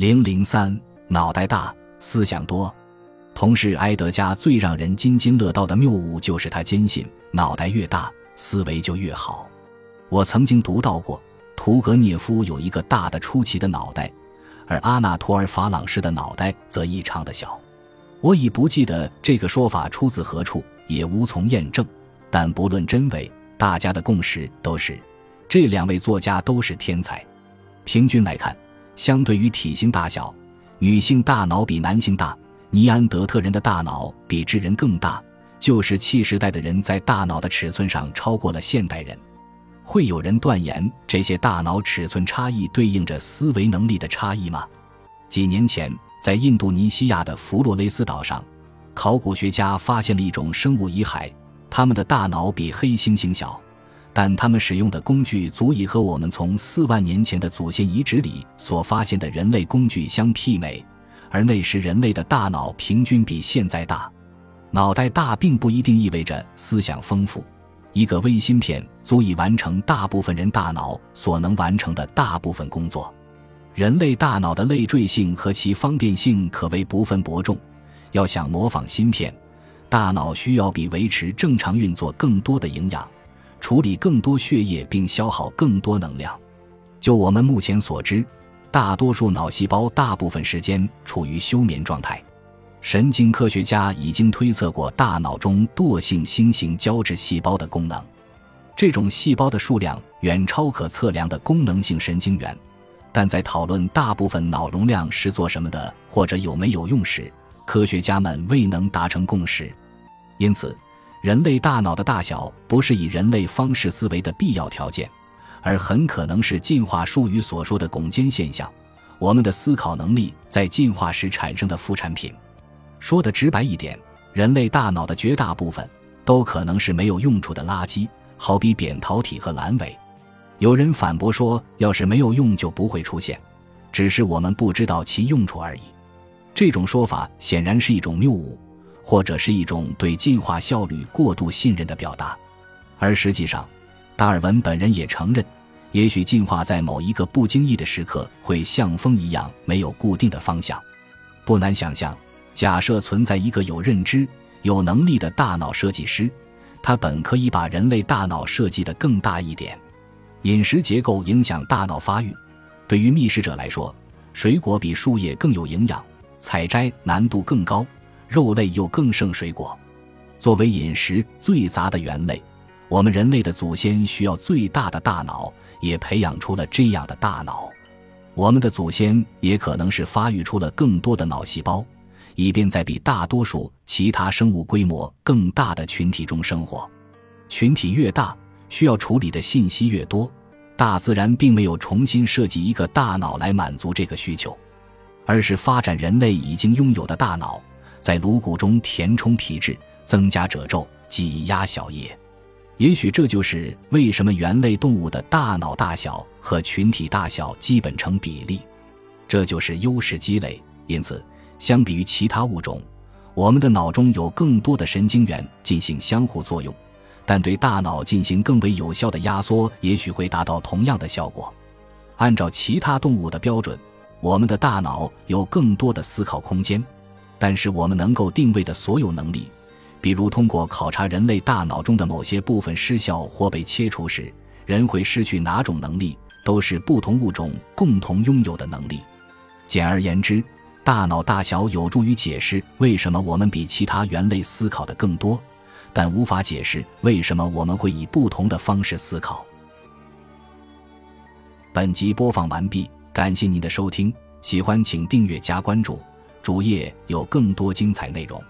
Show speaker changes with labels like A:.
A: 零零三，脑袋大，思想多。同是埃德加最让人津津乐道的谬误，就是他坚信脑袋越大，思维就越好。我曾经读到过，屠格涅夫有一个大的出奇的脑袋，而阿纳托尔法朗士的脑袋则异常的小。我已不记得这个说法出自何处，也无从验证。但不论真伪，大家的共识都是，这两位作家都是天才。平均来看。相对于体型大小，女性大脑比男性大。尼安德特人的大脑比智人更大，旧石器时代的人在大脑的尺寸上超过了现代人。会有人断言这些大脑尺寸差异对应着思维能力的差异吗？几年前，在印度尼西亚的弗洛雷斯岛上，考古学家发现了一种生物遗骸，它们的大脑比黑猩猩小。但他们使用的工具足以和我们从四万年前的祖先遗址里所发现的人类工具相媲美，而那时人类的大脑平均比现在大。脑袋大并不一定意味着思想丰富，一个微芯片足以完成大部分人大脑所能完成的大部分工作。人类大脑的累赘性和其方便性可谓不分伯仲。要想模仿芯片，大脑需要比维持正常运作更多的营养。处理更多血液并消耗更多能量。就我们目前所知，大多数脑细胞大部分时间处于休眠状态。神经科学家已经推测过大脑中惰性新型胶质细胞的功能，这种细胞的数量远超可测量的功能性神经元。但在讨论大部分脑容量是做什么的，或者有没有用时，科学家们未能达成共识。因此。人类大脑的大小不是以人类方式思维的必要条件，而很可能是进化术语所说的拱肩现象。我们的思考能力在进化时产生的副产品。说的直白一点，人类大脑的绝大部分都可能是没有用处的垃圾，好比扁桃体和阑尾。有人反驳说，要是没有用就不会出现，只是我们不知道其用处而已。这种说法显然是一种谬误。或者是一种对进化效率过度信任的表达，而实际上，达尔文本人也承认，也许进化在某一个不经意的时刻会像风一样没有固定的方向。不难想象，假设存在一个有认知、有能力的大脑设计师，他本可以把人类大脑设计得更大一点。饮食结构影响大脑发育，对于觅食者来说，水果比树叶更有营养，采摘难度更高。肉类又更胜水果，作为饮食最杂的猿类，我们人类的祖先需要最大的大脑，也培养出了这样的大脑。我们的祖先也可能是发育出了更多的脑细胞，以便在比大多数其他生物规模更大的群体中生活。群体越大，需要处理的信息越多。大自然并没有重新设计一个大脑来满足这个需求，而是发展人类已经拥有的大脑。在颅骨中填充皮质，增加褶皱，挤压小叶。也许这就是为什么猿类动物的大脑大小和群体大小基本成比例。这就是优势积累。因此，相比于其他物种，我们的脑中有更多的神经元进行相互作用，但对大脑进行更为有效的压缩，也许会达到同样的效果。按照其他动物的标准，我们的大脑有更多的思考空间。但是我们能够定位的所有能力，比如通过考察人类大脑中的某些部分失效或被切除时，人会失去哪种能力，都是不同物种共同拥有的能力。简而言之，大脑大小有助于解释为什么我们比其他猿类思考的更多，但无法解释为什么我们会以不同的方式思考。本集播放完毕，感谢您的收听，喜欢请订阅加关注。主页有更多精彩内容。